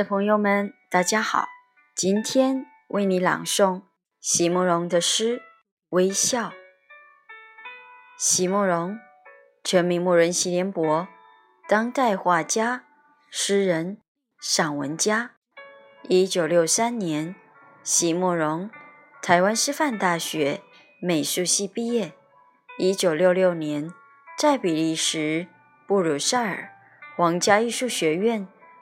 的朋友们，大家好，今天为你朗诵席慕容的诗《微笑》。席慕容，全名慕人席联博，当代画家、诗人、散文家。一九六三年，席慕容台湾师范大学美术系毕业。一九六六年，在比利时布鲁塞尔皇家艺术学院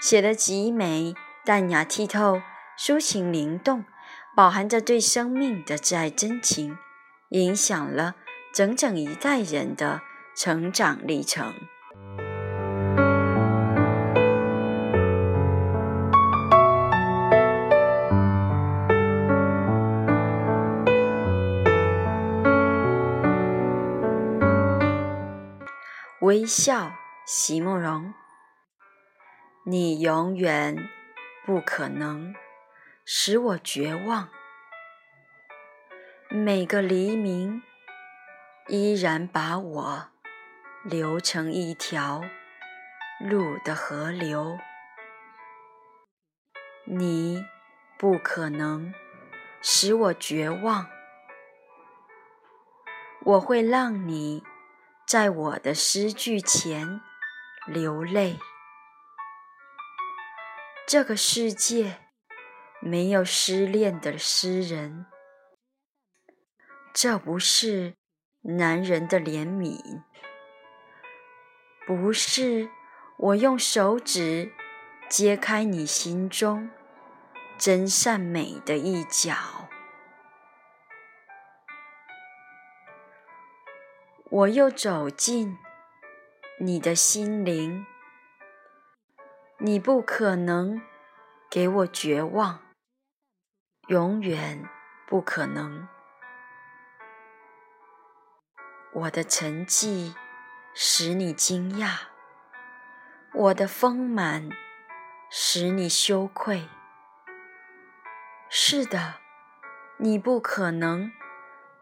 写得极美、淡雅剔透、抒情灵动，饱含着对生命的挚爱真情，影响了整整一代人的成长历程。微笑，席慕容。你永远不可能使我绝望。每个黎明依然把我流成一条路的河流。你不可能使我绝望。我会让你。在我的诗句前流泪。这个世界没有失恋的诗人，这不是男人的怜悯，不是我用手指揭开你心中真善美的一角。我又走进你的心灵，你不可能给我绝望，永远不可能。我的沉寂使你惊讶，我的丰满使你羞愧。是的，你不可能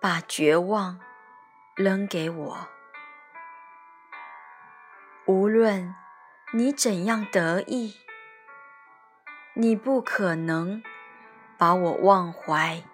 把绝望。扔给我，无论你怎样得意，你不可能把我忘怀。